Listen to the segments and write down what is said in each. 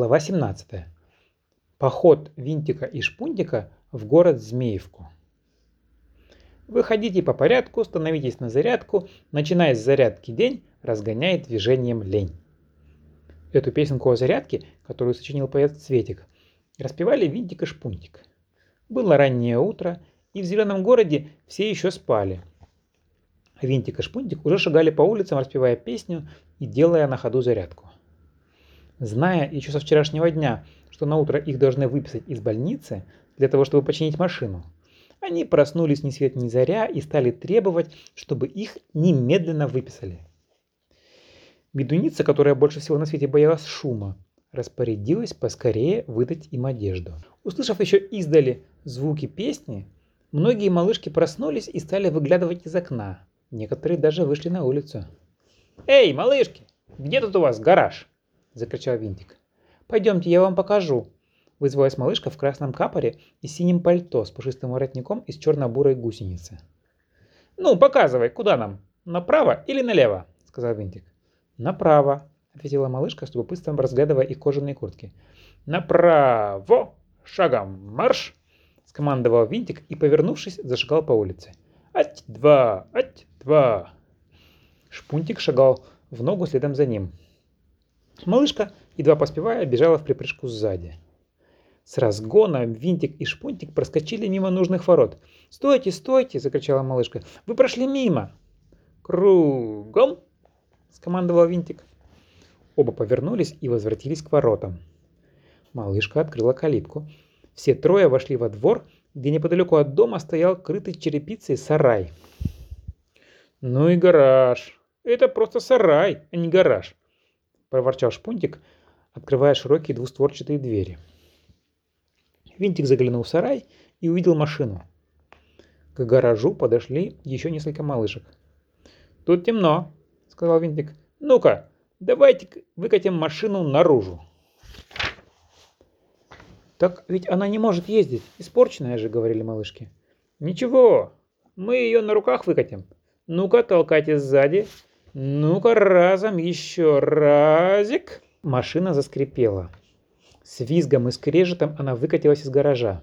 Глава 17. Поход Винтика и Шпунтика в город Змеевку. Выходите по порядку, становитесь на зарядку, начиная с зарядки день, разгоняет движением лень. Эту песенку о зарядке, которую сочинил поэт Цветик, распевали Винтик и Шпунтик. Было раннее утро, и в зеленом городе все еще спали. Винтик и Шпунтик уже шагали по улицам, распевая песню и делая на ходу зарядку. Зная еще со вчерашнего дня, что на утро их должны выписать из больницы для того, чтобы починить машину, они проснулись ни свет ни заря и стали требовать, чтобы их немедленно выписали. Медуница, которая больше всего на свете боялась шума, распорядилась поскорее выдать им одежду. Услышав еще издали звуки песни, многие малышки проснулись и стали выглядывать из окна. Некоторые даже вышли на улицу. «Эй, малышки, где тут у вас гараж?» – закричал Винтик. «Пойдемте, я вам покажу», – вызвалась малышка в красном капоре и синем пальто с пушистым воротником из черно-бурой гусеницы. «Ну, показывай, куда нам? Направо или налево?» – сказал Винтик. «Направо», – ответила малышка с любопытством, разглядывая их кожаные куртки. «Направо! Шагом марш!» – скомандовал Винтик и, повернувшись, зашагал по улице. «Ать-два! Ать-два!» Шпунтик шагал в ногу следом за ним. Малышка, едва поспевая, бежала в припрыжку сзади. С разгона Винтик и Шпунтик проскочили мимо нужных ворот. «Стойте, стойте!» – закричала малышка. «Вы прошли мимо!» «Кругом!» – скомандовал Винтик. Оба повернулись и возвратились к воротам. Малышка открыла калитку. Все трое вошли во двор, где неподалеку от дома стоял крытый черепицей сарай. «Ну и гараж! Это просто сарай, а не гараж!» Проворчал Шпунтик, открывая широкие двустворчатые двери. Винтик заглянул в сарай и увидел машину. К гаражу подошли еще несколько малышек. «Тут темно», — сказал Винтик. «Ну-ка, давайте выкатим машину наружу». «Так ведь она не может ездить, испорченная же», — говорили малышки. «Ничего, мы ее на руках выкатим. Ну-ка, толкайте сзади, ну-ка, разом, еще разик. Машина заскрипела. С визгом и скрежетом она выкатилась из гаража.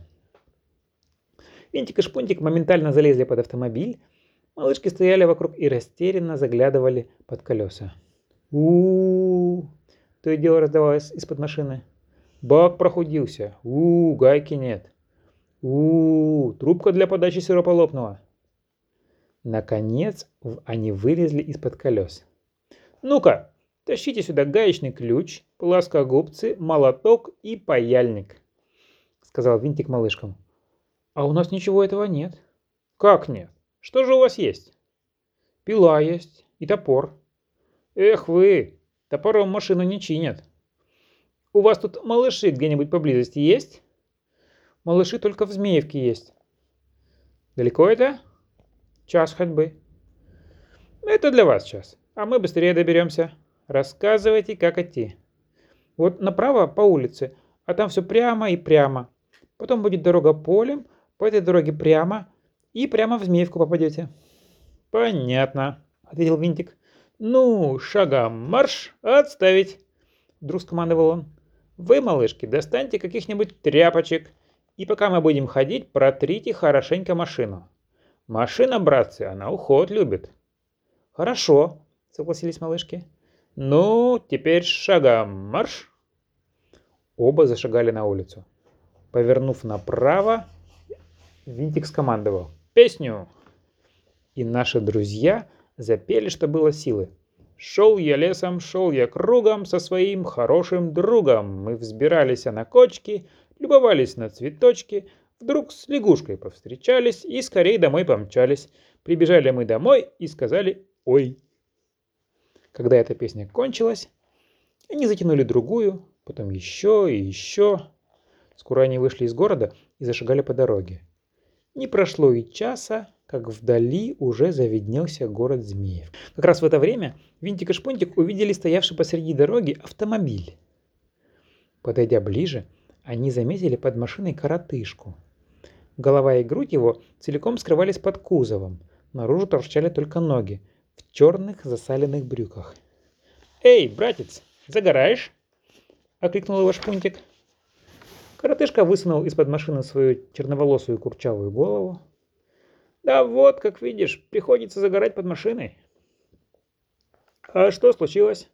Винтик и Шпунтик моментально залезли под автомобиль. Малышки стояли вокруг и растерянно заглядывали под колеса. у, -у, -у то и дело раздавалось из-под машины. Бак прохудился. у, -у гайки нет. у, -у трубка для подачи сиропа лопнула. Наконец они вылезли из-под колес. «Ну-ка, тащите сюда гаечный ключ, плоскогубцы, молоток и паяльник», — сказал Винтик малышкам. «А у нас ничего этого нет». «Как нет? Что же у вас есть?» «Пила есть и топор». «Эх вы, топором машину не чинят». «У вас тут малыши где-нибудь поблизости есть?» «Малыши только в Змеевке есть». «Далеко это?» Час ходьбы. Это для вас час, а мы быстрее доберемся. Рассказывайте, как идти. Вот направо по улице, а там все прямо и прямо. Потом будет дорога полем, по этой дороге прямо, и прямо в Змеевку попадете. Понятно, ответил Винтик. Ну, шагом марш, отставить. Вдруг скомандовал он. Вы, малышки, достаньте каких-нибудь тряпочек, и пока мы будем ходить, протрите хорошенько машину. Машина, братцы, она уход любит. Хорошо, согласились малышки. Ну, теперь шагом марш. Оба зашагали на улицу. Повернув направо, Винтик скомандовал. Песню! И наши друзья запели, что было силы. Шел я лесом, шел я кругом со своим хорошим другом. Мы взбирались на кочки, любовались на цветочки, Вдруг с лягушкой повстречались и скорее домой помчались. Прибежали мы домой и сказали «Ой». Когда эта песня кончилась, они затянули другую, потом еще и еще. Скоро они вышли из города и зашагали по дороге. Не прошло и часа, как вдали уже завиднелся город Змеев. Как раз в это время Винтик и Шпунтик увидели стоявший посреди дороги автомобиль. Подойдя ближе, они заметили под машиной коротышку – Голова и грудь его целиком скрывались под кузовом. Наружу торчали только ноги, в черных засаленных брюках. «Эй, братец, загораешь?» – окликнул его Шпунтик. Коротышка высунул из-под машины свою черноволосую курчавую голову. «Да вот, как видишь, приходится загорать под машиной». «А что случилось?»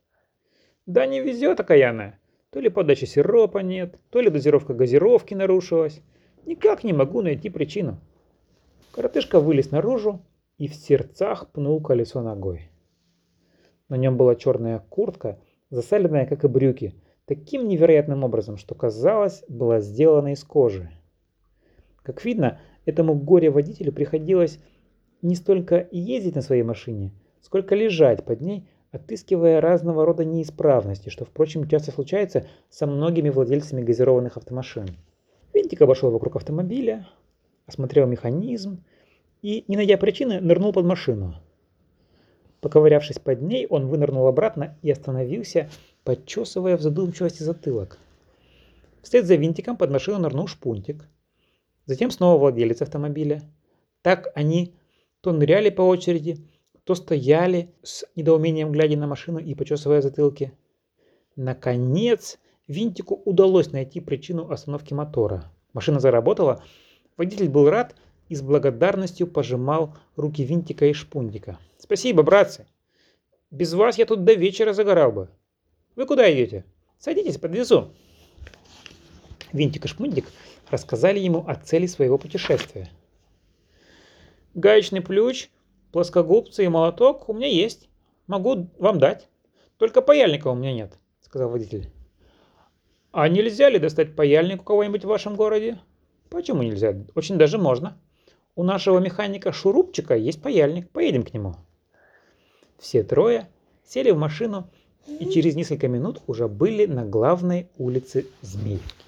«Да не везет окаянная. То ли подачи сиропа нет, то ли дозировка газировки нарушилась. Никак не могу найти причину». Коротышка вылез наружу и в сердцах пнул колесо ногой. На нем была черная куртка, засаленная, как и брюки, таким невероятным образом, что казалось, была сделана из кожи. Как видно, этому горе-водителю приходилось не столько ездить на своей машине, сколько лежать под ней, отыскивая разного рода неисправности, что, впрочем, часто случается со многими владельцами газированных автомашин. Винтик обошел вокруг автомобиля, осмотрел механизм и, не найдя причины, нырнул под машину. Поковырявшись под ней, он вынырнул обратно и остановился, подчесывая в задумчивости затылок. Вслед за винтиком под машину нырнул шпунтик. Затем снова владелец автомобиля. Так они то ныряли по очереди, то стояли с недоумением глядя на машину и почесывая затылки. Наконец, винтику удалось найти причину остановки мотора. Машина заработала, водитель был рад и с благодарностью пожимал руки винтика и шпунтика. Спасибо, братцы. Без вас я тут до вечера загорал бы. Вы куда идете? Садитесь, подвезу. Винтик и Шмундик рассказали ему о цели своего путешествия. Гаечный ключ, плоскогубцы и молоток у меня есть. Могу вам дать. Только паяльника у меня нет, сказал водитель. А нельзя ли достать паяльник у кого-нибудь в вашем городе? Почему нельзя? Очень даже можно. У нашего механика Шурупчика есть паяльник. Поедем к нему. Все трое сели в машину и через несколько минут уже были на главной улице Змеевки.